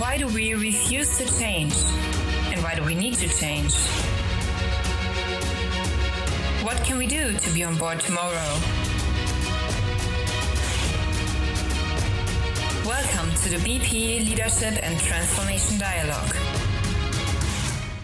Why do we refuse to change? And why do we need to change? What can we do to be on board tomorrow? Welcome to the BP Leadership and Transformation Dialogue.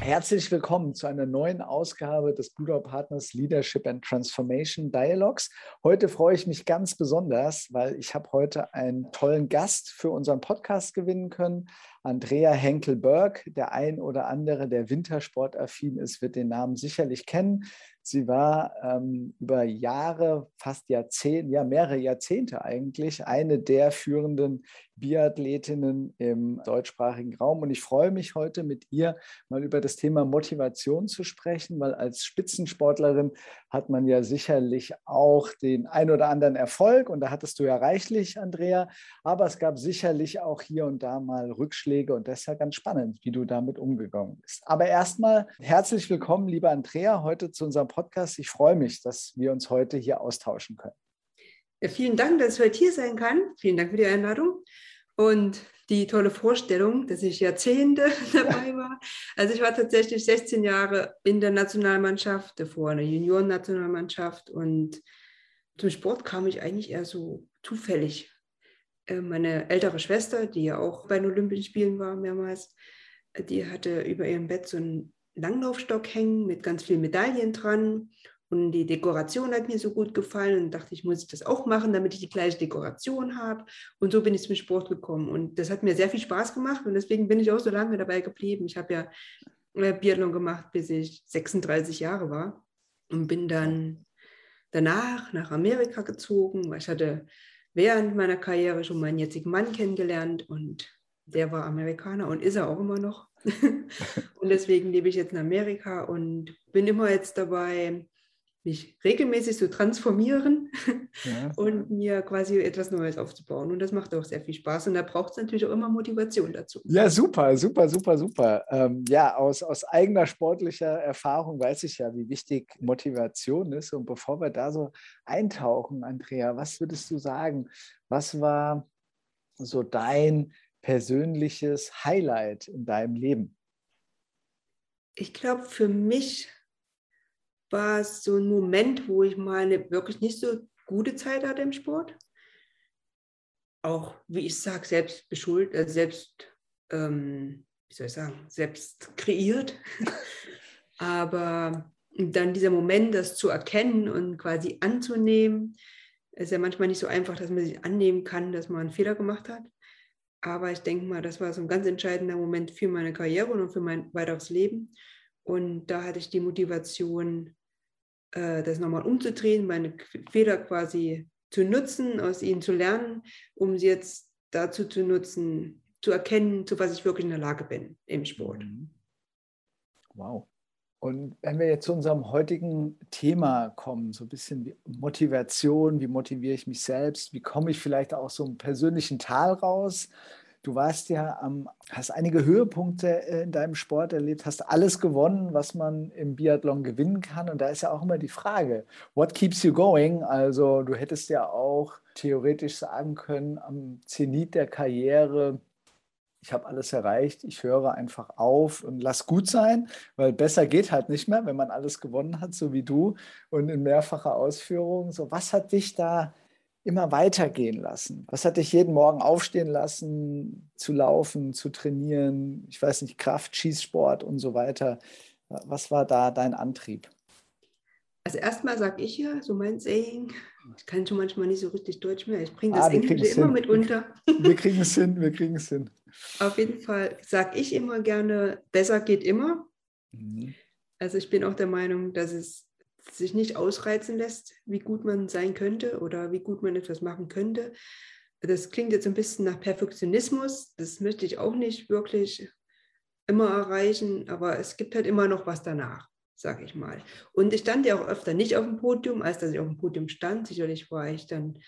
Herzlich willkommen zu einer neuen Ausgabe des Blue Partners Leadership and Transformation Dialogues. Heute freue ich mich ganz besonders, weil ich habe heute einen tollen Gast für unseren Podcast gewinnen können. Andrea Henkel-Berg, der ein oder andere, der wintersportaffin ist, wird den Namen sicherlich kennen. Sie war ähm, über Jahre, fast Jahrzehnte, ja mehrere Jahrzehnte eigentlich, eine der führenden Biathletinnen im deutschsprachigen Raum. Und ich freue mich heute mit ihr mal über das Thema Motivation zu sprechen, weil als Spitzensportlerin hat man ja sicherlich auch den ein oder anderen Erfolg und da hattest du ja reichlich, Andrea. Aber es gab sicherlich auch hier und da mal Rückschläge und das ist ja ganz spannend, wie du damit umgegangen bist. Aber erstmal herzlich willkommen, liebe Andrea, heute zu unserem Podcast. Ich freue mich, dass wir uns heute hier austauschen können. Vielen Dank, dass ich heute hier sein kann. Vielen Dank für die Einladung und die tolle Vorstellung, dass ich Jahrzehnte dabei war. Also ich war tatsächlich 16 Jahre in der Nationalmannschaft, davor in der Junioren-Nationalmannschaft und zum Sport kam ich eigentlich eher so zufällig. Äh, meine ältere Schwester, die ja auch bei den Olympischen Spielen war mehrmals, die hatte über ihrem Bett so einen Langlaufstock hängen mit ganz vielen Medaillen dran. Und die Dekoration hat mir so gut gefallen und dachte, ich muss das auch machen, damit ich die gleiche Dekoration habe. Und so bin ich zum Sport gekommen. Und das hat mir sehr viel Spaß gemacht und deswegen bin ich auch so lange dabei geblieben. Ich habe ja äh, Biathlon gemacht, bis ich 36 Jahre war und bin dann danach nach Amerika gezogen, ich hatte während meiner Karriere schon meinen jetzigen Mann kennengelernt und der war Amerikaner und ist er auch immer noch. und deswegen lebe ich jetzt in Amerika und bin immer jetzt dabei, mich regelmäßig zu transformieren ja. und mir quasi etwas Neues aufzubauen. Und das macht auch sehr viel Spaß. Und da braucht es natürlich auch immer Motivation dazu. Ja, super, super, super, super. Ähm, ja, aus, aus eigener sportlicher Erfahrung weiß ich ja, wie wichtig Motivation ist. Und bevor wir da so eintauchen, Andrea, was würdest du sagen? Was war so dein persönliches Highlight in deinem Leben? Ich glaube, für mich war so ein Moment, wo ich mal eine wirklich nicht so gute Zeit hatte im Sport. Auch, wie ich sage, selbst beschuldigt, äh, selbst, ähm, wie soll ich sagen, selbst kreiert. Aber dann dieser Moment, das zu erkennen und quasi anzunehmen, ist ja manchmal nicht so einfach, dass man sich annehmen kann, dass man einen Fehler gemacht hat. Aber ich denke mal, das war so ein ganz entscheidender Moment für meine Karriere und für mein weiteres Leben. Und da hatte ich die Motivation, äh, das nochmal umzudrehen, meine Fehler quasi zu nutzen, aus ihnen zu lernen, um sie jetzt dazu zu nutzen, zu erkennen, zu was ich wirklich in der Lage bin im Sport. Mhm. Wow. Und wenn wir jetzt zu unserem heutigen Thema kommen, so ein bisschen wie Motivation, wie motiviere ich mich selbst, wie komme ich vielleicht auch so einem persönlichen Tal raus? Du warst ja am, hast einige Höhepunkte äh, in deinem Sport erlebt, hast alles gewonnen, was man im Biathlon gewinnen kann. Und da ist ja auch immer die Frage, what keeps you going? Also du hättest ja auch theoretisch sagen können, am Zenit der Karriere, ich habe alles erreicht, ich höre einfach auf und lass gut sein, weil besser geht halt nicht mehr, wenn man alles gewonnen hat, so wie du und in mehrfacher Ausführung. So, was hat dich da immer weitergehen lassen? Was hat dich jeden Morgen aufstehen lassen, zu laufen, zu trainieren? Ich weiß nicht, Kraft, Schießsport und so weiter. Was war da dein Antrieb? Also erstmal sage ich ja, so mein Saying, ich kann schon manchmal nicht so richtig Deutsch mehr, ich bringe das ah, Englische immer mit unter. Wir kriegen es hin, wir kriegen es hin. Auf jeden Fall sage ich immer gerne, besser geht immer. Mhm. Also ich bin auch der Meinung, dass es sich nicht ausreizen lässt, wie gut man sein könnte oder wie gut man etwas machen könnte. Das klingt jetzt ein bisschen nach Perfektionismus. Das möchte ich auch nicht wirklich immer erreichen, aber es gibt halt immer noch was danach sage ich mal. Und ich stand ja auch öfter nicht auf dem Podium, als dass ich auf dem Podium stand. Sicherlich war ich dann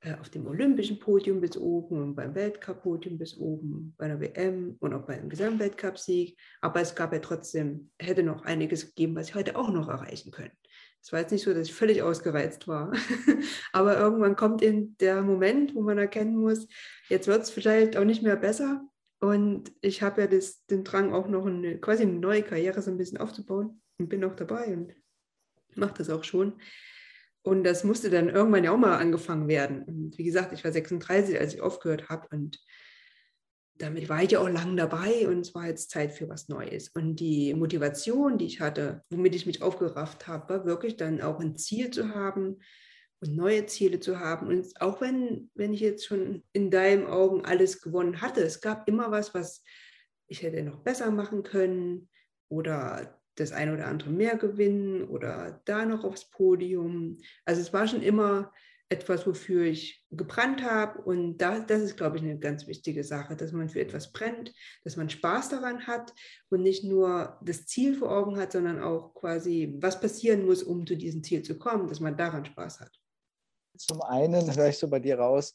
äh, auf dem olympischen Podium bis oben und beim Weltcup-Podium bis oben, bei der WM und auch beim Gesamtweltcup-Sieg. Aber es gab ja trotzdem, hätte noch einiges gegeben, was ich heute auch noch erreichen könnte. Es war jetzt nicht so, dass ich völlig ausgereizt war. Aber irgendwann kommt in der Moment, wo man erkennen muss, jetzt wird es vielleicht auch nicht mehr besser. Und ich habe ja das, den Drang, auch noch eine, quasi eine neue Karriere so ein bisschen aufzubauen und bin auch dabei und mache das auch schon. Und das musste dann irgendwann ja auch mal angefangen werden. Und wie gesagt, ich war 36, als ich aufgehört habe. Und damit war ich ja auch lang dabei und es war jetzt Zeit für was Neues. Und die Motivation, die ich hatte, womit ich mich aufgerafft habe, war wirklich dann auch ein Ziel zu haben und neue Ziele zu haben. Und auch wenn, wenn ich jetzt schon in deinen Augen alles gewonnen hatte, es gab immer was, was ich hätte noch besser machen können oder das eine oder andere mehr gewinnen oder da noch aufs Podium. Also es war schon immer etwas, wofür ich gebrannt habe. Und da, das ist, glaube ich, eine ganz wichtige Sache, dass man für etwas brennt, dass man Spaß daran hat und nicht nur das Ziel vor Augen hat, sondern auch quasi, was passieren muss, um zu diesem Ziel zu kommen, dass man daran Spaß hat. Zum einen höre ich so bei dir raus,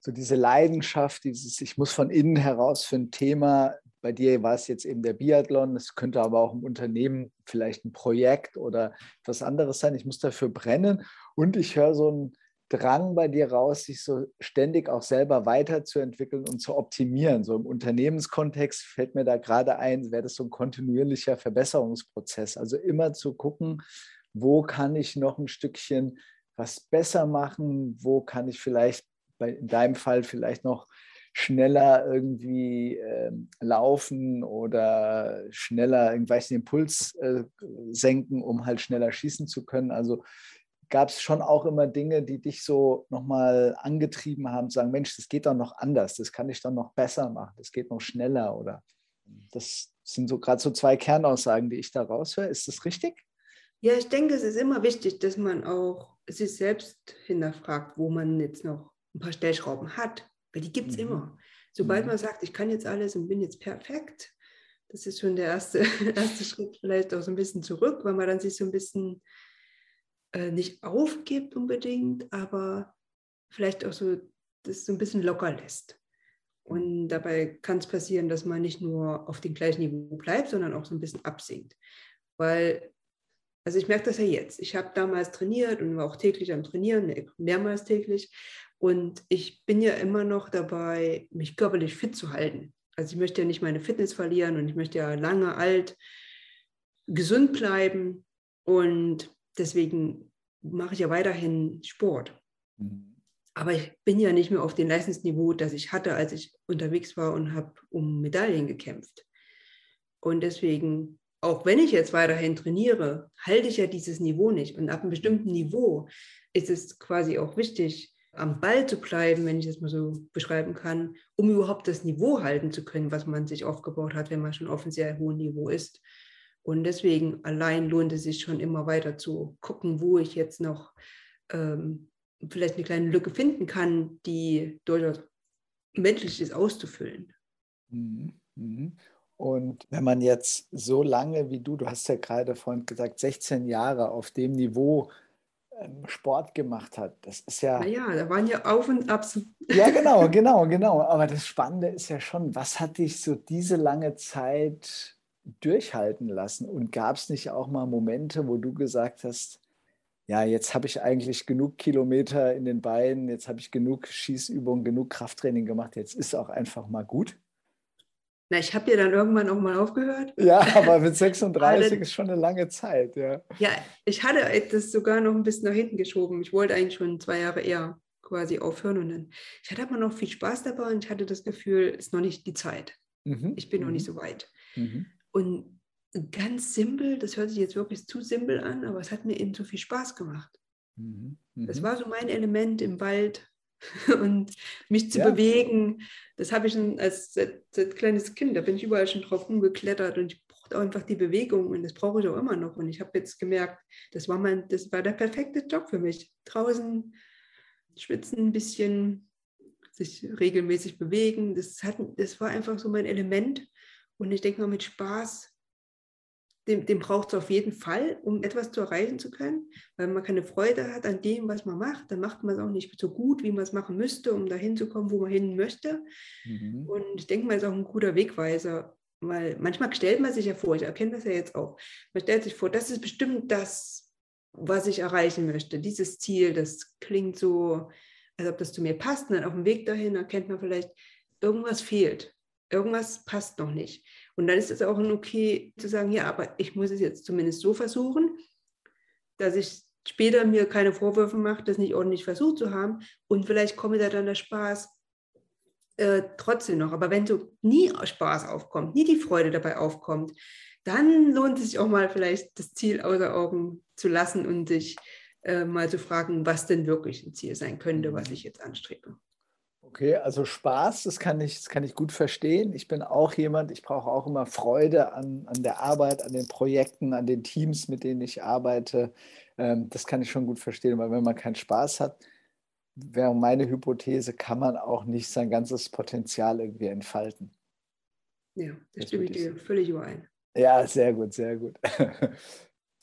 so diese Leidenschaft, dieses, ich muss von innen heraus für ein Thema, bei dir war es jetzt eben der Biathlon, es könnte aber auch im Unternehmen vielleicht ein Projekt oder etwas anderes sein, ich muss dafür brennen und ich höre so ein Drang bei dir raus, sich so ständig auch selber weiterzuentwickeln und zu optimieren. So im Unternehmenskontext fällt mir da gerade ein, wäre das so ein kontinuierlicher Verbesserungsprozess. Also immer zu gucken, wo kann ich noch ein Stückchen was besser machen, wo kann ich vielleicht bei, in deinem Fall vielleicht noch schneller irgendwie äh, laufen oder schneller irgendwelchen Impuls äh, senken, um halt schneller schießen zu können. Also gab es schon auch immer Dinge, die dich so nochmal angetrieben haben, zu sagen, Mensch, das geht doch noch anders, das kann ich dann noch besser machen, das geht noch schneller oder das sind so gerade so zwei Kernaussagen, die ich da raushöre. Ist das richtig? Ja, ich denke, es ist immer wichtig, dass man auch sich selbst hinterfragt, wo man jetzt noch ein paar Stellschrauben hat, weil die gibt es mhm. immer. Sobald mhm. man sagt, ich kann jetzt alles und bin jetzt perfekt, das ist schon der erste, erste Schritt vielleicht auch so ein bisschen zurück, weil man dann sich so ein bisschen äh, nicht aufgibt unbedingt, aber vielleicht auch so das so ein bisschen locker lässt. Und dabei kann es passieren, dass man nicht nur auf dem gleichen Niveau bleibt, sondern auch so ein bisschen absinkt. Weil, also ich merke das ja jetzt. Ich habe damals trainiert und war auch täglich am Trainieren, mehrmals täglich. Und ich bin ja immer noch dabei, mich körperlich fit zu halten. Also ich möchte ja nicht meine Fitness verlieren und ich möchte ja lange alt, gesund bleiben. Und deswegen mache ich ja weiterhin Sport. Mhm. Aber ich bin ja nicht mehr auf dem Leistungsniveau, das ich hatte, als ich unterwegs war und habe um Medaillen gekämpft. Und deswegen, auch wenn ich jetzt weiterhin trainiere, halte ich ja dieses Niveau nicht. Und ab einem bestimmten Niveau ist es quasi auch wichtig, am Ball zu bleiben, wenn ich das mal so beschreiben kann, um überhaupt das Niveau halten zu können, was man sich aufgebaut hat, wenn man schon auf einem sehr hohen Niveau ist. Und deswegen allein lohnt es sich schon immer weiter zu gucken, wo ich jetzt noch ähm, vielleicht eine kleine Lücke finden kann, die durchaus menschlich ist auszufüllen. Mhm. Mhm. Und wenn man jetzt so lange wie du, du hast ja gerade vorhin gesagt, 16 Jahre auf dem Niveau ähm, Sport gemacht hat, das ist ja. Naja, da waren ja Auf und Abs. Ja, genau, genau, genau. Aber das Spannende ist ja schon, was hat dich so diese lange Zeit durchhalten lassen? Und gab es nicht auch mal Momente, wo du gesagt hast, ja, jetzt habe ich eigentlich genug Kilometer in den Beinen, jetzt habe ich genug Schießübungen, genug Krafttraining gemacht, jetzt ist auch einfach mal gut? Na, ich habe ja dann irgendwann auch mal aufgehört. Ja, aber mit 36 ist schon eine lange Zeit, ja. Ja, ich hatte das sogar noch ein bisschen nach hinten geschoben. Ich wollte eigentlich schon zwei Jahre eher quasi aufhören und dann, ich hatte aber noch viel Spaß dabei und ich hatte das Gefühl, es ist noch nicht die Zeit. Mhm. Ich bin mhm. noch nicht mhm. so weit. Mhm. Und ganz simpel, das hört sich jetzt wirklich zu simpel an, aber es hat mir eben so viel Spaß gemacht. Mhm. Mhm. Das war so mein Element im Wald und mich zu ja. bewegen. Das habe ich schon als, als, kleines Kind, da bin ich überall schon drauf rumgeklettert und ich brauchte einfach die Bewegung und das brauche ich auch immer noch. Und ich habe jetzt gemerkt, das war, mein, das war der perfekte Job für mich. Draußen schwitzen ein bisschen, sich regelmäßig bewegen. Das, hat, das war einfach so mein Element. Und ich denke mal, mit Spaß, den, den braucht es auf jeden Fall, um etwas zu erreichen zu können. Weil man keine Freude hat an dem, was man macht, dann macht man es auch nicht so gut, wie man es machen müsste, um dahin zu kommen, wo man hin möchte. Mhm. Und ich denke mal, es ist auch ein guter Wegweiser. Weil manchmal stellt man sich ja vor, ich erkenne das ja jetzt auch, man stellt sich vor, das ist bestimmt das, was ich erreichen möchte. Dieses Ziel, das klingt so, als ob das zu mir passt. Und dann auf dem Weg dahin erkennt man vielleicht, irgendwas fehlt irgendwas passt noch nicht. Und dann ist es auch ein okay zu sagen, ja, aber ich muss es jetzt zumindest so versuchen, dass ich später mir keine Vorwürfe mache, das nicht ordentlich versucht zu haben. Und vielleicht komme da dann der Spaß äh, trotzdem noch. Aber wenn so nie Spaß aufkommt, nie die Freude dabei aufkommt, dann lohnt es sich auch mal vielleicht das Ziel außer Augen zu lassen und sich äh, mal zu fragen, was denn wirklich ein Ziel sein könnte, was ich jetzt anstrebe. Okay, also Spaß, das kann ich, das kann ich gut verstehen. Ich bin auch jemand, ich brauche auch immer Freude an, an der Arbeit, an den Projekten, an den Teams, mit denen ich arbeite. Ähm, das kann ich schon gut verstehen, weil wenn man keinen Spaß hat, wäre meine Hypothese, kann man auch nicht sein ganzes Potenzial irgendwie entfalten. Ja, das stimme ich dir völlig überein. Ja, sehr gut, sehr gut.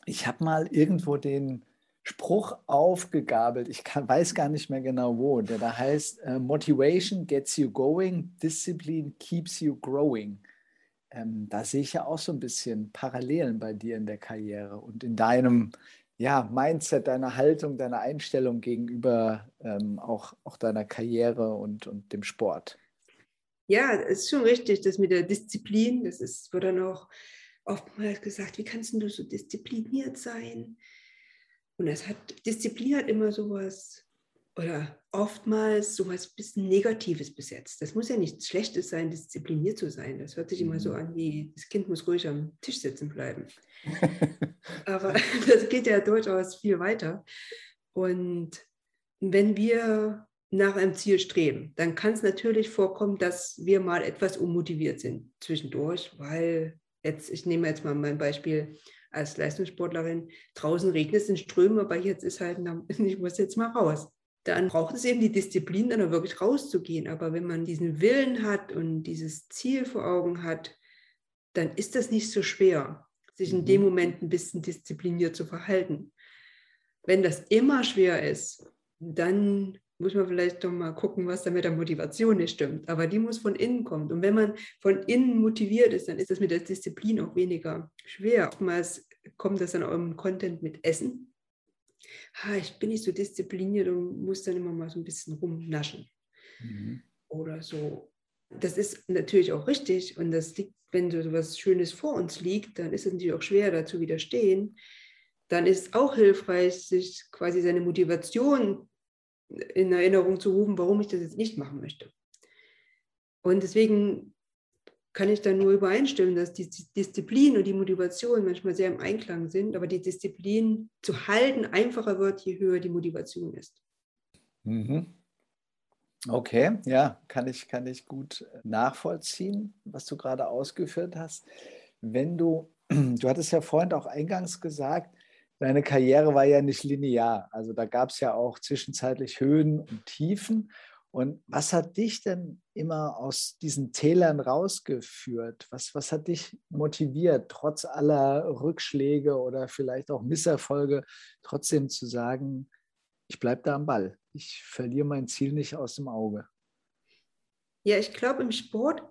Ich habe mal irgendwo den, Spruch aufgegabelt. Ich kann, weiß gar nicht mehr genau wo. Der da heißt: uh, Motivation gets you going, Discipline keeps you growing. Ähm, da sehe ich ja auch so ein bisschen Parallelen bei dir in der Karriere und in deinem ja, Mindset, deiner Haltung, deiner Einstellung gegenüber ähm, auch, auch deiner Karriere und, und dem Sport. Ja, ist schon richtig, das mit der Disziplin, das ist, wird dann auch oftmals gesagt, wie kannst du so diszipliniert sein? Und es hat, Disziplin hat immer sowas, oder oftmals sowas bisschen Negatives besetzt. Das muss ja nichts Schlechtes sein, diszipliniert zu sein. Das hört sich immer so mhm. an, wie das Kind muss ruhig am Tisch sitzen bleiben. Aber das geht ja durchaus viel weiter. Und wenn wir nach einem Ziel streben, dann kann es natürlich vorkommen, dass wir mal etwas unmotiviert sind zwischendurch, weil jetzt, ich nehme jetzt mal mein Beispiel, als Leistungssportlerin, draußen regnet es in Strömen, aber jetzt ist halt, ich muss jetzt mal raus. Dann braucht es eben die Disziplin, dann auch wirklich rauszugehen. Aber wenn man diesen Willen hat und dieses Ziel vor Augen hat, dann ist das nicht so schwer, sich in dem mhm. Moment ein bisschen diszipliniert zu verhalten. Wenn das immer schwer ist, dann muss man vielleicht doch mal gucken, was da mit der Motivation nicht stimmt. Aber die muss von innen kommen. Und wenn man von innen motiviert ist, dann ist das mit der Disziplin auch weniger schwer. Oftmals kommt das dann auch im Content mit Essen. Ha, ich bin nicht so diszipliniert und muss dann immer mal so ein bisschen rumnaschen. Mhm. Oder so. Das ist natürlich auch richtig. Und das liegt, wenn so etwas Schönes vor uns liegt, dann ist es natürlich auch schwer, dazu widerstehen. Dann ist es auch hilfreich, sich quasi seine Motivation in Erinnerung zu rufen, warum ich das jetzt nicht machen möchte. Und deswegen kann ich da nur übereinstimmen, dass die Disziplin und die Motivation manchmal sehr im Einklang sind, aber die Disziplin zu halten einfacher wird, je höher die Motivation ist. Mhm. Okay, ja, kann ich, kann ich gut nachvollziehen, was du gerade ausgeführt hast. Wenn du, du hattest ja vorhin auch eingangs gesagt, deine Karriere war ja nicht linear. Also da gab es ja auch zwischenzeitlich Höhen und Tiefen. Und was hat dich denn immer aus diesen Tälern rausgeführt? Was, was hat dich motiviert, trotz aller Rückschläge oder vielleicht auch Misserfolge, trotzdem zu sagen, ich bleibe da am Ball. Ich verliere mein Ziel nicht aus dem Auge. Ja, ich glaube, im Sport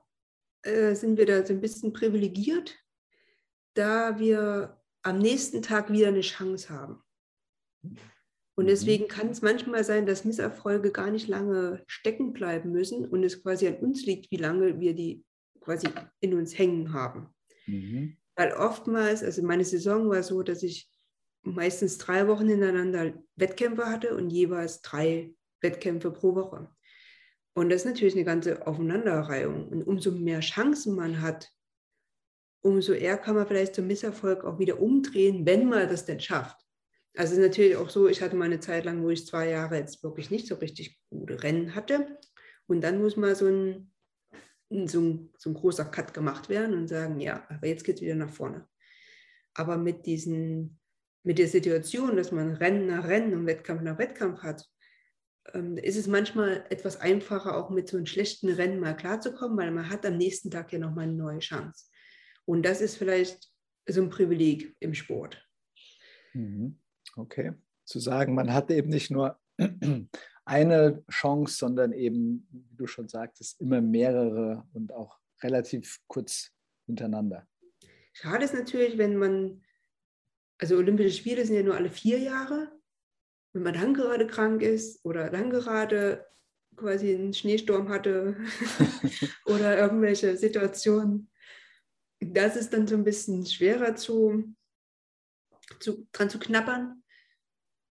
äh, sind wir da so ein bisschen privilegiert, da wir am nächsten Tag wieder eine Chance haben. Und mhm. deswegen kann es manchmal sein, dass Misserfolge gar nicht lange stecken bleiben müssen und es quasi an uns liegt, wie lange wir die quasi in uns hängen haben. Mhm. Weil oftmals, also meine Saison war so, dass ich meistens drei Wochen hintereinander Wettkämpfe hatte und jeweils drei Wettkämpfe pro Woche. Und das ist natürlich eine ganze Aufeinanderreihung. Und umso mehr Chancen man hat, umso eher kann man vielleicht zum Misserfolg auch wieder umdrehen, wenn man das denn schafft. Also es ist natürlich auch so, ich hatte mal eine Zeit lang, wo ich zwei Jahre jetzt wirklich nicht so richtig gute Rennen hatte. Und dann muss mal so ein, so ein, so ein großer Cut gemacht werden und sagen, ja, aber jetzt geht es wieder nach vorne. Aber mit, diesen, mit der Situation, dass man Rennen nach Rennen und Wettkampf nach Wettkampf hat, ähm, ist es manchmal etwas einfacher, auch mit so einem schlechten Rennen mal klarzukommen, weil man hat am nächsten Tag ja nochmal eine neue Chance. Und das ist vielleicht so ein Privileg im Sport. Mhm. Okay. Zu sagen, man hat eben nicht nur eine Chance, sondern eben, wie du schon sagtest, immer mehrere und auch relativ kurz hintereinander. Schade ist natürlich, wenn man, also Olympische Spiele sind ja nur alle vier Jahre, wenn man dann gerade krank ist oder dann gerade quasi einen Schneesturm hatte oder irgendwelche Situationen. Das ist dann so ein bisschen schwerer zu, zu, dran zu knabbern.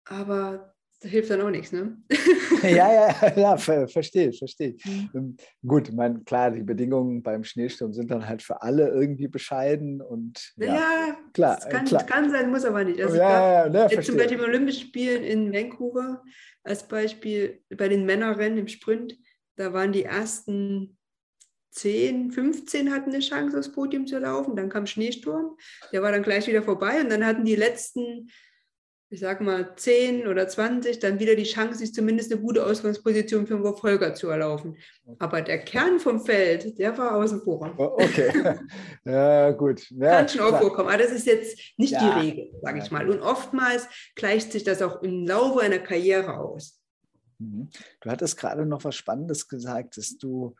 Aber das hilft dann auch nichts, ne? ja, ja, ja, ver verstehe, verstehe. Mhm. Ähm, gut, mein, klar, die Bedingungen beim Schneesturm sind dann halt für alle irgendwie bescheiden und ja, ja klar, kann, klar. kann sein, muss aber nicht. Also ja, ja, ja, zum Beispiel im Olympischen Spielen in Vancouver als Beispiel bei den Männerrennen im Sprint, da waren die ersten 10, 15 hatten eine Chance, aufs Podium zu laufen. Dann kam Schneesturm, der war dann gleich wieder vorbei und dann hatten die letzten ich sag mal, 10 oder 20 dann wieder die Chance, sich zumindest eine gute Ausgangsposition für den Verfolger zu erlaufen. Aber der Kern vom Feld, der war außen vor. Oh, okay, ja, gut. Ja, Kann schon auch vorkommen, aber das ist jetzt nicht ja. die Regel, sage ich mal. Und oftmals gleicht sich das auch im Laufe einer Karriere aus. Mhm. Du hattest gerade noch was Spannendes gesagt, dass du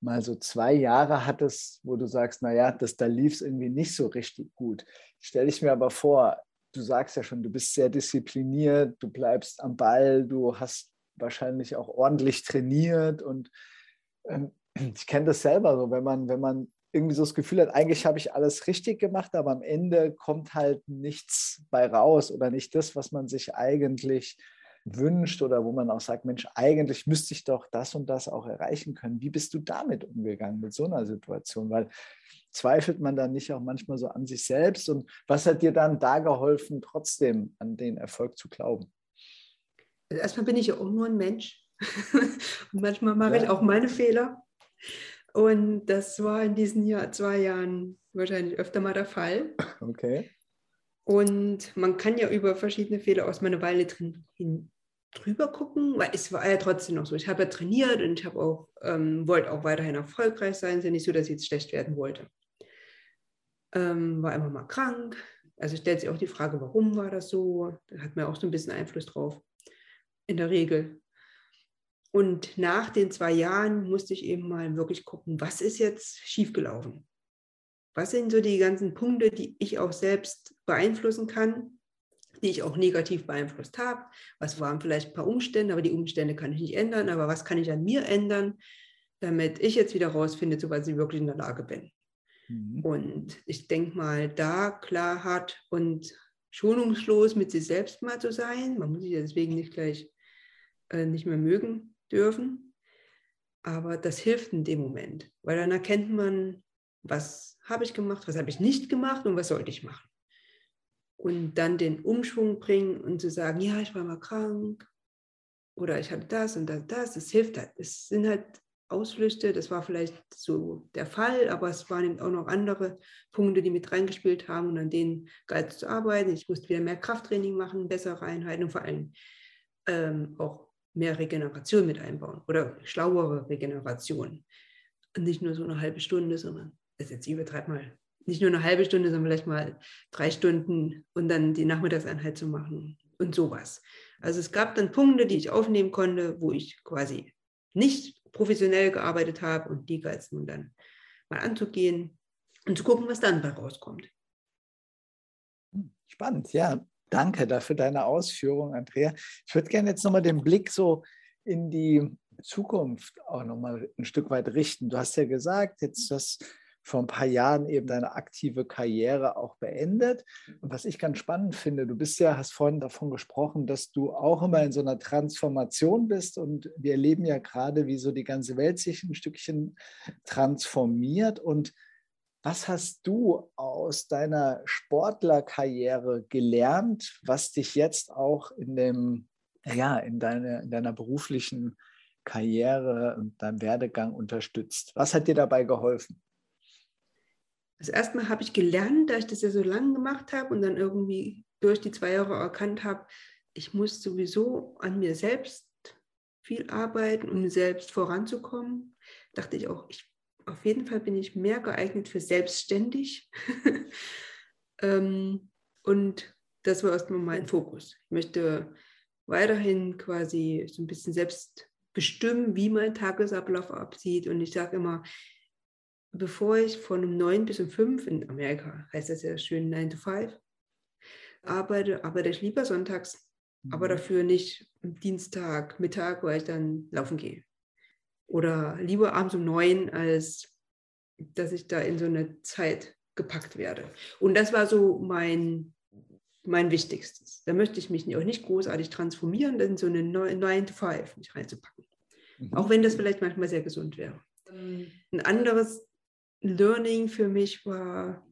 mal so zwei Jahre hattest, wo du sagst, naja, das, da lief es irgendwie nicht so richtig gut. Stelle ich mir aber vor, du sagst ja schon, du bist sehr diszipliniert, du bleibst am Ball, du hast wahrscheinlich auch ordentlich trainiert und ähm, ich kenne das selber so, wenn man, wenn man irgendwie so das Gefühl hat, eigentlich habe ich alles richtig gemacht, aber am Ende kommt halt nichts bei raus oder nicht das, was man sich eigentlich wünscht oder wo man auch sagt, Mensch, eigentlich müsste ich doch das und das auch erreichen können. Wie bist du damit umgegangen, mit so einer Situation? Weil zweifelt man dann nicht auch manchmal so an sich selbst? Und was hat dir dann da geholfen, trotzdem an den Erfolg zu glauben? Also erstmal bin ich ja auch nur ein Mensch. und manchmal mache ja. ich auch meine Fehler. Und das war in diesen Jahr, zwei Jahren wahrscheinlich öfter mal der Fall. Okay. Und man kann ja über verschiedene Fehler aus meiner Weile drin hin, drüber gucken, weil es war ja trotzdem noch so. Ich habe ja trainiert und ich habe auch, ähm, wollte auch weiterhin erfolgreich sein. Es ist ja nicht so, dass ich jetzt schlecht werden wollte. Ähm, war immer mal krank. Also stellt sich auch die Frage, warum war das so? Da hat man auch so ein bisschen Einfluss drauf. In der Regel. Und nach den zwei Jahren musste ich eben mal wirklich gucken, was ist jetzt schiefgelaufen? Was sind so die ganzen Punkte, die ich auch selbst beeinflussen kann, die ich auch negativ beeinflusst habe? Was waren vielleicht ein paar Umstände, aber die Umstände kann ich nicht ändern, aber was kann ich an mir ändern, damit ich jetzt wieder rausfinde, zu was ich wirklich in der Lage bin? Mhm. Und ich denke mal, da klar hat und schonungslos mit sich selbst mal zu sein. Man muss sich deswegen nicht gleich äh, nicht mehr mögen dürfen. Aber das hilft in dem Moment, weil dann erkennt man, was habe ich gemacht, was habe ich nicht gemacht und was sollte ich machen. Und dann den Umschwung bringen und zu sagen, ja, ich war mal krank oder ich hatte das und das, das, das hilft halt. Es sind halt Ausflüchte, das war vielleicht so der Fall, aber es waren eben auch noch andere Punkte, die mit reingespielt haben und an denen galt es zu arbeiten. Ich musste wieder mehr Krafttraining machen, bessere Einheiten und vor allem ähm, auch mehr Regeneration mit einbauen oder schlauere Regeneration. Und nicht nur so eine halbe Stunde, sondern das jetzt übertreibt mal, nicht nur eine halbe Stunde, sondern vielleicht mal drei Stunden und dann die Nachmittagseinheit zu machen und sowas. Also es gab dann Punkte, die ich aufnehmen konnte, wo ich quasi nicht professionell gearbeitet habe und die galt es nun dann mal anzugehen und zu gucken, was dann bei rauskommt. Spannend, ja. Danke dafür deine Ausführung, Andrea. Ich würde gerne jetzt nochmal den Blick so in die Zukunft auch nochmal ein Stück weit richten. Du hast ja gesagt, jetzt das vor ein paar Jahren eben deine aktive Karriere auch beendet. Und was ich ganz spannend finde, du bist ja, hast vorhin davon gesprochen, dass du auch immer in so einer Transformation bist und wir erleben ja gerade, wie so die ganze Welt sich ein Stückchen transformiert. Und was hast du aus deiner Sportlerkarriere gelernt, was dich jetzt auch in dem, ja, in, deine, in deiner beruflichen Karriere und deinem Werdegang unterstützt? Was hat dir dabei geholfen? Also erstmal habe ich gelernt, da ich das ja so lange gemacht habe und dann irgendwie durch die zwei Jahre erkannt habe, ich muss sowieso an mir selbst viel arbeiten, um selbst voranzukommen. Dachte ich auch, ich, auf jeden Fall bin ich mehr geeignet für selbstständig. ähm, und das war erstmal mein Fokus. Ich möchte weiterhin quasi so ein bisschen selbst bestimmen, wie mein Tagesablauf absieht. Und ich sage immer, bevor ich von um 9 bis um 5 in Amerika, heißt das ja schön 9 to 5, arbeite, arbeite ich lieber sonntags, mhm. aber dafür nicht am Dienstag, Mittag, wo ich dann laufen gehe. oder lieber abends um neun, als dass ich da in so eine Zeit gepackt werde. Und das war so mein, mein Wichtigstes. Da möchte ich mich auch nicht großartig transformieren, in so eine 9 to 5 mich reinzupacken. Mhm. Auch wenn das vielleicht manchmal sehr gesund wäre. Ein anderes Learning für mich war,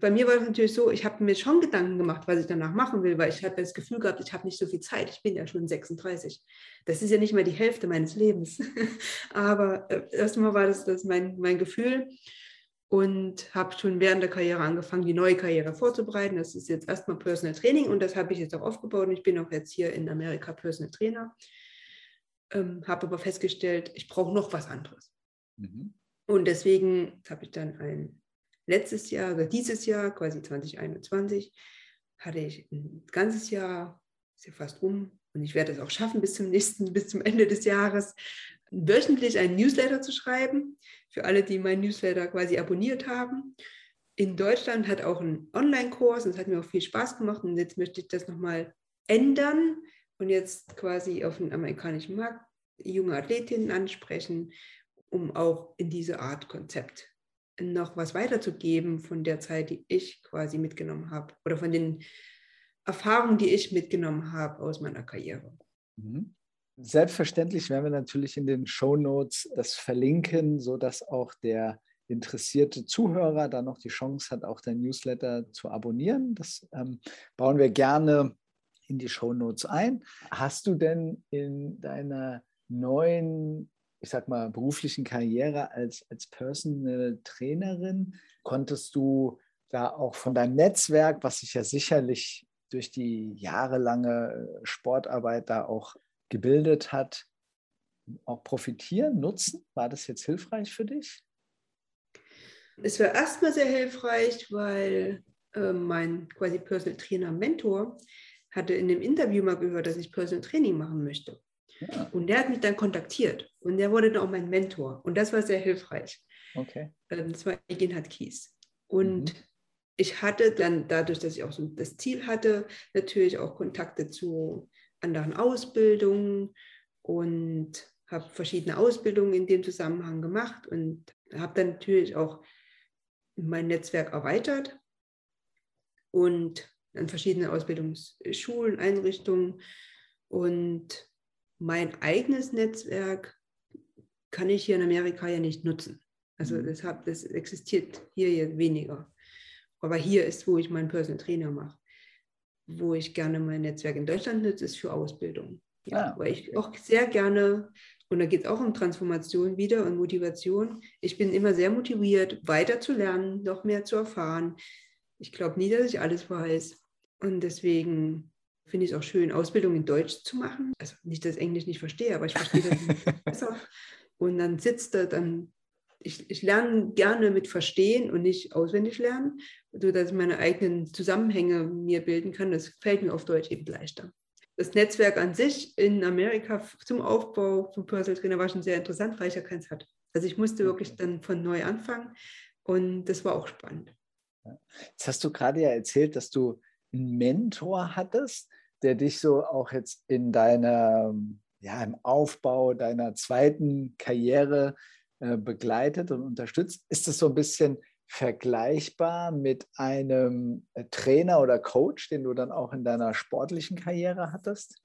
bei mir war es natürlich so, ich habe mir schon Gedanken gemacht, was ich danach machen will, weil ich habe das Gefühl gehabt, ich habe nicht so viel Zeit. Ich bin ja schon 36. Das ist ja nicht mal die Hälfte meines Lebens. Aber äh, erstmal war das, das mein, mein Gefühl und habe schon während der Karriere angefangen, die neue Karriere vorzubereiten. Das ist jetzt erstmal Personal Training und das habe ich jetzt auch aufgebaut. Und ich bin auch jetzt hier in Amerika Personal Trainer. Ähm, habe aber festgestellt, ich brauche noch was anderes. Mhm. Und deswegen habe ich dann ein letztes Jahr oder dieses Jahr, quasi 2021, hatte ich ein ganzes Jahr, ist ja fast um, und ich werde es auch schaffen, bis zum nächsten, bis zum Ende des Jahres, wöchentlich einen Newsletter zu schreiben, für alle, die meinen Newsletter quasi abonniert haben. In Deutschland hat auch ein Online-Kurs, und es hat mir auch viel Spaß gemacht, und jetzt möchte ich das nochmal ändern und jetzt quasi auf den amerikanischen Markt junge Athletinnen ansprechen, um auch in diese Art Konzept noch was weiterzugeben von der Zeit, die ich quasi mitgenommen habe oder von den Erfahrungen, die ich mitgenommen habe aus meiner Karriere. Mhm. Selbstverständlich werden wir natürlich in den Show Notes das verlinken, sodass auch der interessierte Zuhörer dann noch die Chance hat, auch dein Newsletter zu abonnieren. Das ähm, bauen wir gerne in die Show Notes ein. Hast du denn in deiner neuen ich sag mal, beruflichen Karriere als, als Personal Trainerin, konntest du da auch von deinem Netzwerk, was sich ja sicherlich durch die jahrelange äh, Sportarbeit da auch gebildet hat, auch profitieren, nutzen? War das jetzt hilfreich für dich? Es war erstmal sehr hilfreich, weil äh, mein quasi Personal Trainer Mentor hatte in dem Interview mal gehört, dass ich Personal Training machen möchte. Und der hat mich dann kontaktiert und der wurde dann auch mein Mentor. Und das war sehr hilfreich. Okay. Ähm, das war Egenhard Kies. Und mhm. ich hatte dann, dadurch, dass ich auch so das Ziel hatte, natürlich auch Kontakte zu anderen Ausbildungen und habe verschiedene Ausbildungen in dem Zusammenhang gemacht und habe dann natürlich auch mein Netzwerk erweitert und an verschiedene Ausbildungsschulen, Einrichtungen und mein eigenes Netzwerk kann ich hier in Amerika ja nicht nutzen. Also mhm. das, hab, das existiert hier jetzt weniger. Aber hier ist, wo ich meinen Personal Trainer mache. Wo ich gerne mein Netzwerk in Deutschland nutze, ist für Ausbildung. Ja, ah, weil ich auch sehr gerne, und da geht es auch um Transformation wieder und Motivation. Ich bin immer sehr motiviert, weiter zu lernen, noch mehr zu erfahren. Ich glaube nie, dass ich alles weiß. Und deswegen finde ich es auch schön, Ausbildung in Deutsch zu machen. Also nicht, dass ich Englisch nicht verstehe, aber ich verstehe das besser. Und dann sitzt er dann, ich, ich lerne gerne mit Verstehen und nicht auswendig lernen, sodass ich meine eigenen Zusammenhänge mir bilden kann. Das fällt mir auf Deutsch eben leichter. Das Netzwerk an sich in Amerika zum Aufbau vom Personal Trainer war schon sehr interessant, weil ich ja keins hatte. Also ich musste wirklich dann von neu anfangen und das war auch spannend. Jetzt hast du gerade ja erzählt, dass du einen Mentor hattest der dich so auch jetzt in deiner, ja, im Aufbau deiner zweiten Karriere äh, begleitet und unterstützt? Ist das so ein bisschen vergleichbar mit einem äh, Trainer oder Coach, den du dann auch in deiner sportlichen Karriere hattest?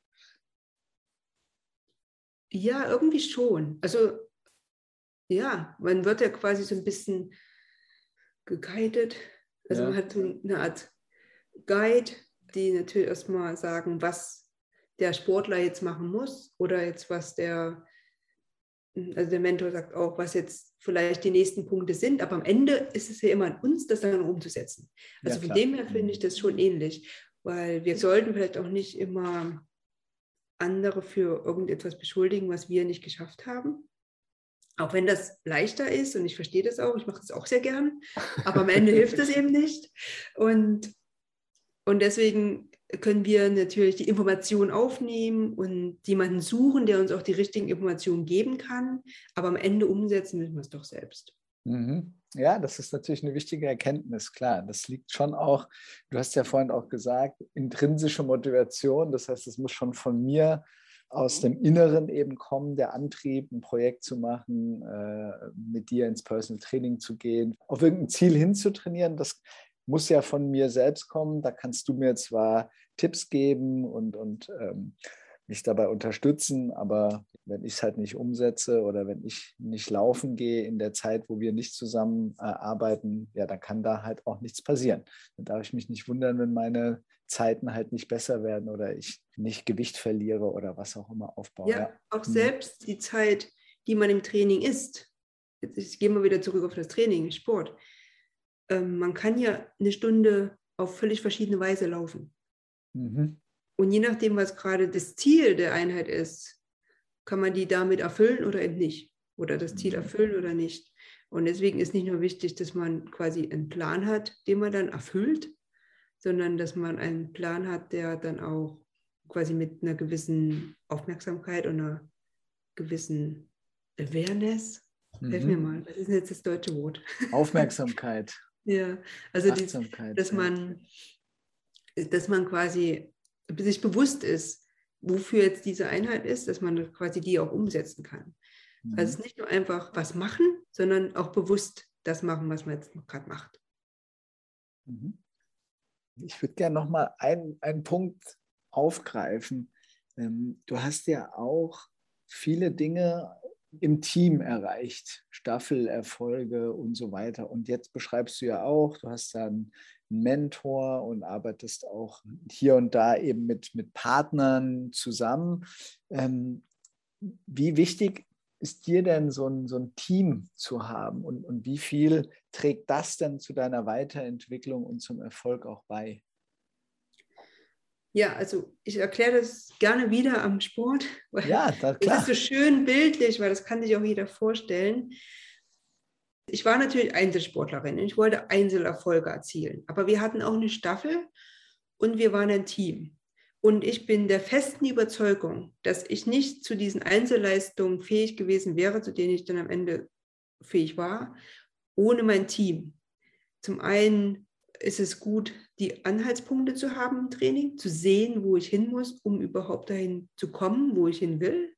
Ja, irgendwie schon. Also ja, man wird ja quasi so ein bisschen geguidet. Also ja. man hat so eine Art Guide, die natürlich erstmal sagen, was der Sportler jetzt machen muss oder jetzt was der, also der Mentor sagt auch, was jetzt vielleicht die nächsten Punkte sind, aber am Ende ist es ja immer an uns, das dann umzusetzen. Also ja, von dem her finde ich das schon ähnlich, weil wir sollten vielleicht auch nicht immer andere für irgendetwas beschuldigen, was wir nicht geschafft haben. Auch wenn das leichter ist und ich verstehe das auch, ich mache das auch sehr gern, aber am Ende hilft das eben nicht. Und und deswegen können wir natürlich die Informationen aufnehmen und jemanden suchen, der uns auch die richtigen Informationen geben kann. Aber am Ende umsetzen müssen wir es doch selbst. Mhm. Ja, das ist natürlich eine wichtige Erkenntnis, klar. Das liegt schon auch, du hast ja vorhin auch gesagt, intrinsische Motivation. Das heißt, es muss schon von mir aus dem Inneren eben kommen, der Antrieb, ein Projekt zu machen, äh, mit dir ins Personal Training zu gehen, auf irgendein Ziel hinzutrainieren. Das muss ja von mir selbst kommen. Da kannst du mir zwar Tipps geben und, und ähm, mich dabei unterstützen, aber wenn ich es halt nicht umsetze oder wenn ich nicht laufen gehe in der Zeit, wo wir nicht zusammen äh, arbeiten, ja, dann kann da halt auch nichts passieren. Dann darf ich mich nicht wundern, wenn meine Zeiten halt nicht besser werden oder ich nicht Gewicht verliere oder was auch immer aufbaue. Ja, ja. auch mhm. selbst die Zeit, die man im Training ist. Jetzt ich gehe mal wieder zurück auf das Training, Sport. Ähm, man kann ja eine Stunde auf völlig verschiedene Weise laufen. Mhm. Und je nachdem, was gerade das Ziel der Einheit ist, kann man die damit erfüllen oder eben nicht. Oder das Ziel mhm. erfüllen oder nicht. Und deswegen ist nicht nur wichtig, dass man quasi einen Plan hat, den man dann erfüllt, sondern dass man einen Plan hat, der dann auch quasi mit einer gewissen Aufmerksamkeit und einer gewissen Awareness, mhm. helf mir mhm. mal, was ist denn jetzt das deutsche Wort? Aufmerksamkeit. Ja, also die, dass man, dass man quasi sich bewusst ist, wofür jetzt diese Einheit ist, dass man quasi die auch umsetzen kann. Mhm. Also es ist nicht nur einfach was machen, sondern auch bewusst das machen, was man jetzt gerade macht. Mhm. Ich würde gerne nochmal einen, einen Punkt aufgreifen. Ähm, du hast ja auch viele Dinge im Team erreicht, Staffelerfolge und so weiter. Und jetzt beschreibst du ja auch, du hast dann Mentor und arbeitest auch hier und da eben mit, mit Partnern zusammen. Ähm, wie wichtig ist dir denn so ein, so ein Team zu haben und, und wie viel trägt das denn zu deiner Weiterentwicklung und zum Erfolg auch bei? Ja, also ich erkläre das gerne wieder am Sport. Ja, das, klar. das ist so schön bildlich, weil das kann sich auch jeder vorstellen. Ich war natürlich Einzelsportlerin. Ich wollte Einzelerfolge erzielen. Aber wir hatten auch eine Staffel und wir waren ein Team. Und ich bin der festen Überzeugung, dass ich nicht zu diesen Einzelleistungen fähig gewesen wäre, zu denen ich dann am Ende fähig war, ohne mein Team. Zum einen ist es gut, die Anhaltspunkte zu haben im Training, zu sehen, wo ich hin muss, um überhaupt dahin zu kommen, wo ich hin will.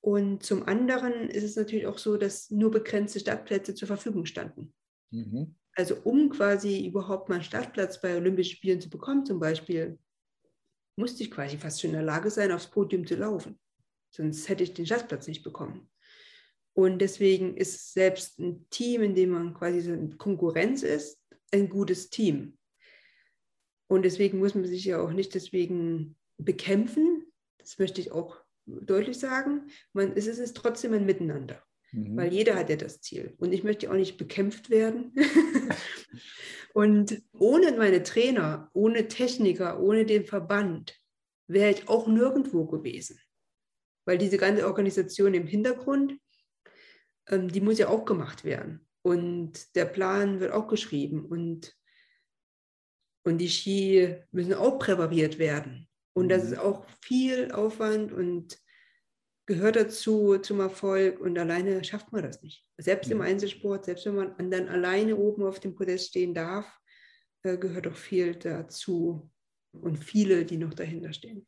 Und zum anderen ist es natürlich auch so, dass nur begrenzte Startplätze zur Verfügung standen. Mhm. Also um quasi überhaupt mal einen Startplatz bei Olympischen Spielen zu bekommen, zum Beispiel, musste ich quasi fast schon in der Lage sein, aufs Podium zu laufen. Sonst hätte ich den Startplatz nicht bekommen. Und deswegen ist selbst ein Team, in dem man quasi so in Konkurrenz ist, ein gutes Team. Und deswegen muss man sich ja auch nicht deswegen bekämpfen. Das möchte ich auch deutlich sagen, man, es ist trotzdem ein Miteinander. Mhm. Weil jeder hat ja das Ziel. Und ich möchte auch nicht bekämpft werden. und ohne meine Trainer, ohne Techniker, ohne den Verband wäre ich auch nirgendwo gewesen. Weil diese ganze Organisation im Hintergrund, ähm, die muss ja auch gemacht werden. Und der Plan wird auch geschrieben. Und, und die Ski müssen auch präpariert werden. Und das mhm. ist auch viel Aufwand und gehört dazu zum Erfolg und alleine schafft man das nicht. Selbst im Einzelsport, selbst wenn man dann alleine oben auf dem Podest stehen darf, äh, gehört auch viel dazu und viele, die noch dahinter stehen.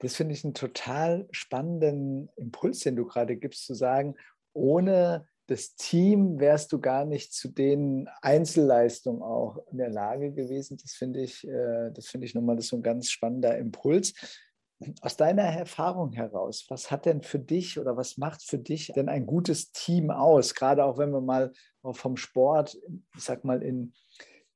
Das finde ich einen total spannenden Impuls, den du gerade gibst, zu sagen, ohne das Team wärst du gar nicht zu den Einzelleistungen auch in der Lage gewesen. Das finde ich, äh, das finde ich nochmal so ein ganz spannender Impuls. Aus deiner Erfahrung heraus, was hat denn für dich oder was macht für dich denn ein gutes Team aus? Gerade auch wenn wir mal vom Sport, ich sag mal, in,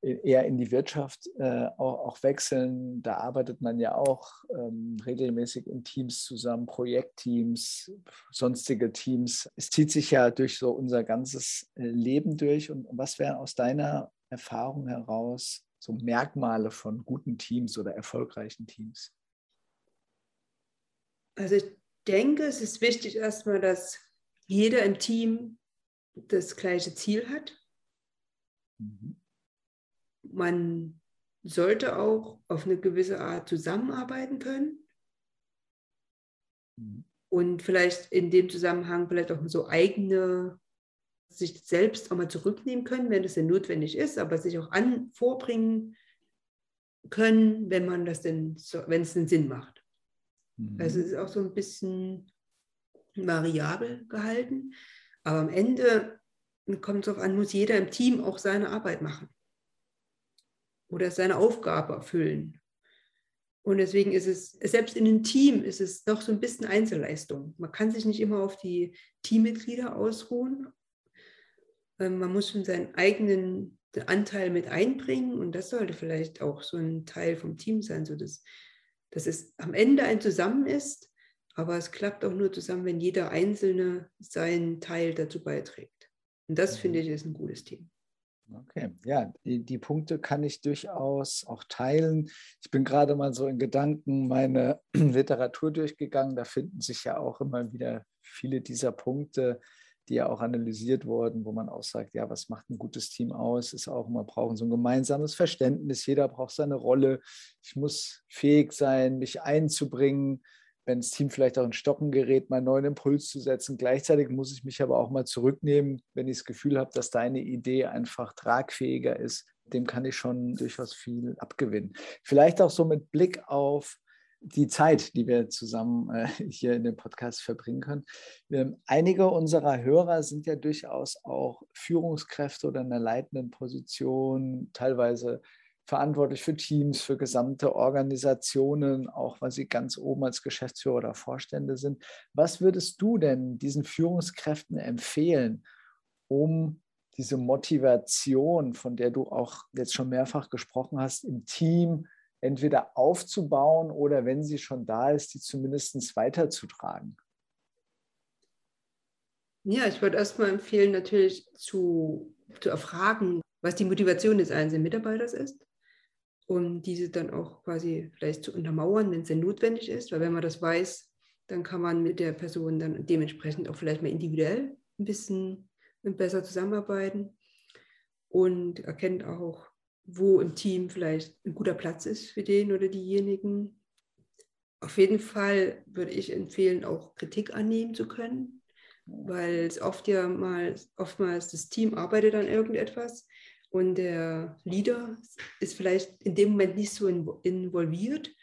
eher in die Wirtschaft äh, auch, auch, wechseln. Da arbeitet man ja auch ähm, regelmäßig in Teams zusammen, Projektteams, sonstige Teams. Es zieht sich ja durch so unser ganzes äh, Leben durch. Und was wären aus deiner Erfahrung heraus so Merkmale von guten Teams oder erfolgreichen Teams? Also ich denke, es ist wichtig erstmal, dass jeder im Team das gleiche Ziel hat. Mhm man sollte auch auf eine gewisse Art zusammenarbeiten können. Mhm. Und vielleicht in dem Zusammenhang vielleicht auch so eigene, sich selbst auch mal zurücknehmen können, wenn das denn notwendig ist, aber sich auch an, vorbringen können, wenn man das denn, wenn es den Sinn macht. Mhm. Also es ist auch so ein bisschen variabel gehalten. Aber am Ende kommt es darauf an, muss jeder im Team auch seine Arbeit machen oder seine Aufgabe erfüllen. Und deswegen ist es, selbst in einem Team ist es doch so ein bisschen Einzelleistung. Man kann sich nicht immer auf die Teammitglieder ausruhen. Ähm, man muss schon seinen eigenen Anteil mit einbringen und das sollte vielleicht auch so ein Teil vom Team sein, sodass dass es am Ende ein Zusammen ist, aber es klappt auch nur zusammen, wenn jeder Einzelne seinen Teil dazu beiträgt. Und das mhm. finde ich ist ein gutes Team. Okay, ja, die, die, Punkte kann ich durchaus auch teilen. Ich bin gerade mal so in Gedanken meine Literatur durchgegangen. Da finden sich ja auch immer wieder viele dieser Punkte, die ja auch analysiert wurden, wo man auch sagt, ja, was macht ein gutes Team aus? Ist auch immer brauchen so ein gemeinsames Verständnis. Jeder braucht seine Rolle. Ich muss fähig sein, mich einzubringen wenn das Team vielleicht auch in Stocken gerät, mal einen neuen Impuls zu setzen. Gleichzeitig muss ich mich aber auch mal zurücknehmen, wenn ich das Gefühl habe, dass deine Idee einfach tragfähiger ist. Dem kann ich schon durchaus viel abgewinnen. Vielleicht auch so mit Blick auf die Zeit, die wir zusammen äh, hier in dem Podcast verbringen können. Ähm, einige unserer Hörer sind ja durchaus auch Führungskräfte oder in einer leitenden Position, teilweise verantwortlich für Teams, für gesamte Organisationen, auch weil sie ganz oben als Geschäftsführer oder Vorstände sind. Was würdest du denn diesen Führungskräften empfehlen, um diese Motivation, von der du auch jetzt schon mehrfach gesprochen hast, im Team entweder aufzubauen oder wenn sie schon da ist, die zumindest weiterzutragen? Ja, ich würde erstmal empfehlen, natürlich zu, zu erfragen, was die Motivation des einzelnen Mitarbeiters ist um diese dann auch quasi vielleicht zu untermauern, wenn es denn notwendig ist. Weil wenn man das weiß, dann kann man mit der Person dann dementsprechend auch vielleicht mal individuell ein bisschen besser zusammenarbeiten und erkennt auch, wo im Team vielleicht ein guter Platz ist für den oder diejenigen. Auf jeden Fall würde ich empfehlen, auch Kritik annehmen zu können, weil es oft ja mal, oftmals das Team arbeitet an irgendetwas und der Leader ist vielleicht in dem Moment nicht so involviert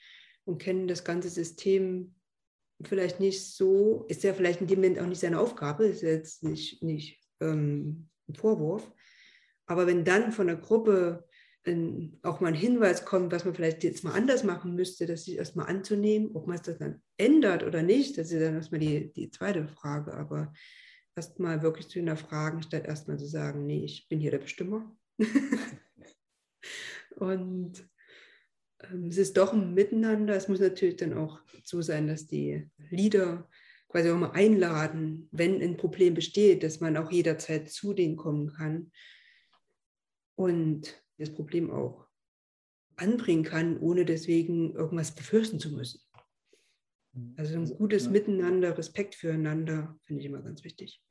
und kennt das ganze System vielleicht nicht so, ist ja vielleicht in dem Moment auch nicht seine Aufgabe, ist jetzt nicht, nicht ähm, ein Vorwurf. Aber wenn dann von der Gruppe ein, auch mal ein Hinweis kommt, was man vielleicht jetzt mal anders machen müsste, das sich erstmal anzunehmen, ob man es dann ändert oder nicht, das ist dann erstmal die, die zweite Frage. Aber erstmal wirklich zu hinterfragen, statt erstmal zu sagen, nee, ich bin hier der Bestimmer und ähm, es ist doch ein Miteinander. Es muss natürlich dann auch so sein, dass die Leader quasi auch mal einladen, wenn ein Problem besteht, dass man auch jederzeit zu denen kommen kann und das Problem auch anbringen kann, ohne deswegen irgendwas befürchten zu müssen. Also ein also, gutes Miteinander, Respekt füreinander, finde ich immer ganz wichtig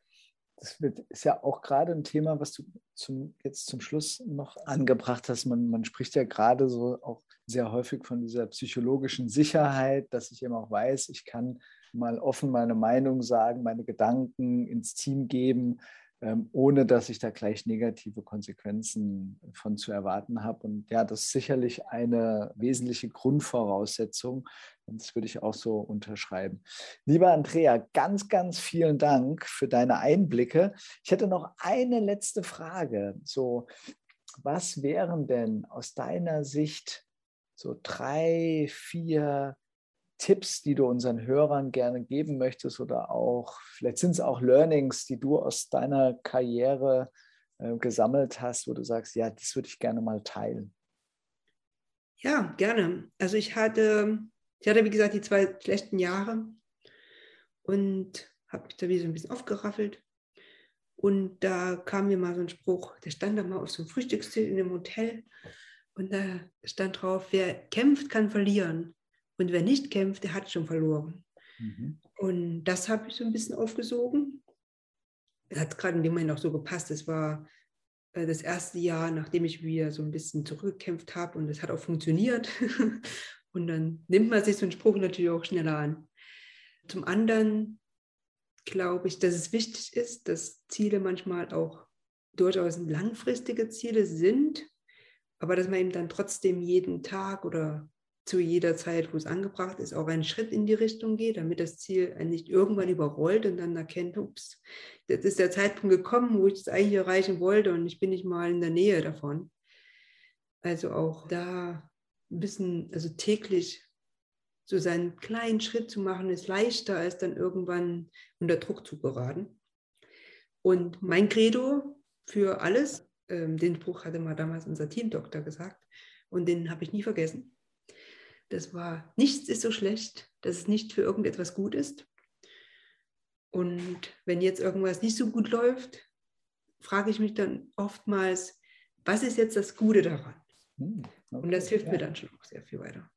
das wird, ist ja auch gerade ein Thema, was du zum, jetzt zum Schluss noch angebracht hast. Man, man spricht ja gerade so auch sehr häufig von dieser psychologischen Sicherheit, dass ich eben auch weiß, ich kann mal offen meine Meinung sagen, meine Gedanken ins Team geben ähm, ohne dass ich da gleich negative Konsequenzen von zu erwarten habe. Und ja, das ist sicherlich eine wesentliche Grundvoraussetzung. Das würde ich auch so unterschreiben. Lieber Andrea, ganz, ganz vielen Dank für deine Einblicke. Ich hätte noch eine letzte Frage. So, was wären denn aus deiner Sicht so drei, vier Tipps, die du unseren Hörern gerne geben möchtest oder auch, vielleicht sind es auch Learnings, die du aus deiner Karriere äh, gesammelt hast, wo du sagst, ja, das würde ich gerne mal teilen? Ja, gerne. Also ich hatte, ich hatte, wie gesagt, die zwei schlechten Jahre und habe mich da wieder so ein bisschen aufgeraffelt. Und da kam mir mal so ein Spruch, der stand da mal auf so einem Frühstückstisch in einem Hotel und da stand drauf, wer kämpft, kann verlieren. Und wer nicht kämpft, der hat schon verloren. Mhm. Und das habe ich so ein bisschen aufgesogen. Hat gerade in dem Moment auch so gepasst. Es war äh, das erste Jahr, nachdem ich wieder so ein bisschen zurückgekämpft habe und es hat auch funktioniert. und dann nimmt man sich so einen Spruch natürlich auch schneller an. Zum anderen glaube ich, dass es wichtig ist, dass Ziele manchmal auch durchaus langfristige Ziele sind, aber dass man eben dann trotzdem jeden Tag oder zu jeder Zeit, wo es angebracht ist, auch einen Schritt in die Richtung geht, damit das Ziel nicht irgendwann überrollt und dann erkennt, ups, jetzt ist der Zeitpunkt gekommen, wo ich es eigentlich erreichen wollte und ich bin nicht mal in der Nähe davon. Also auch da ein bisschen, also täglich so seinen kleinen Schritt zu machen, ist leichter, als dann irgendwann unter Druck zu geraten. Und mein Credo für alles, ähm, den Spruch hatte mal damals unser Teamdoktor gesagt und den habe ich nie vergessen. Das war, nichts ist so schlecht, dass es nicht für irgendetwas gut ist. Und wenn jetzt irgendwas nicht so gut läuft, frage ich mich dann oftmals, was ist jetzt das Gute daran? Hm, okay, und das hilft ja. mir dann schon auch sehr viel weiter.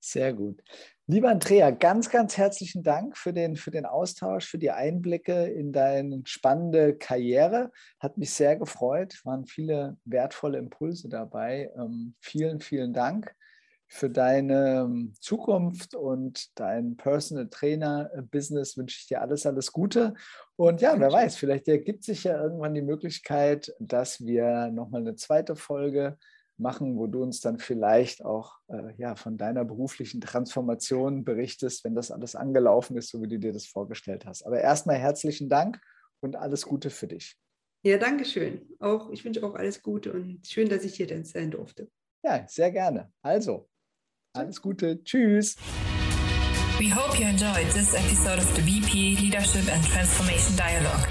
Sehr gut. Lieber Andrea, ganz, ganz herzlichen Dank für den, für den Austausch, für die Einblicke in deine spannende Karriere. Hat mich sehr gefreut. Es waren viele wertvolle Impulse dabei. Ähm, vielen, vielen Dank für deine ähm, Zukunft und dein Personal Trainer Business wünsche ich dir alles, alles Gute. Und ja, wer weiß, vielleicht ergibt sich ja irgendwann die Möglichkeit, dass wir nochmal eine zweite Folge machen, wo du uns dann vielleicht auch äh, ja, von deiner beruflichen Transformation berichtest, wenn das alles angelaufen ist, so wie du dir das vorgestellt hast. Aber erstmal herzlichen Dank und alles Gute für dich. Ja, danke schön. Auch, ich wünsche auch alles Gute und schön, dass ich hier denn sein durfte. Ja, sehr gerne. Also, alles Gute. Tschüss. We hope you enjoyed this episode of the BP Leadership and Transformation Dialogue.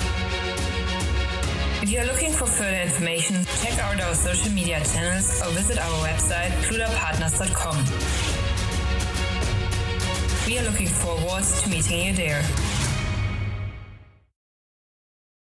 If you're looking for further information, check out our social media channels or visit our website, pludapartners.com. We are looking forward to meeting you there.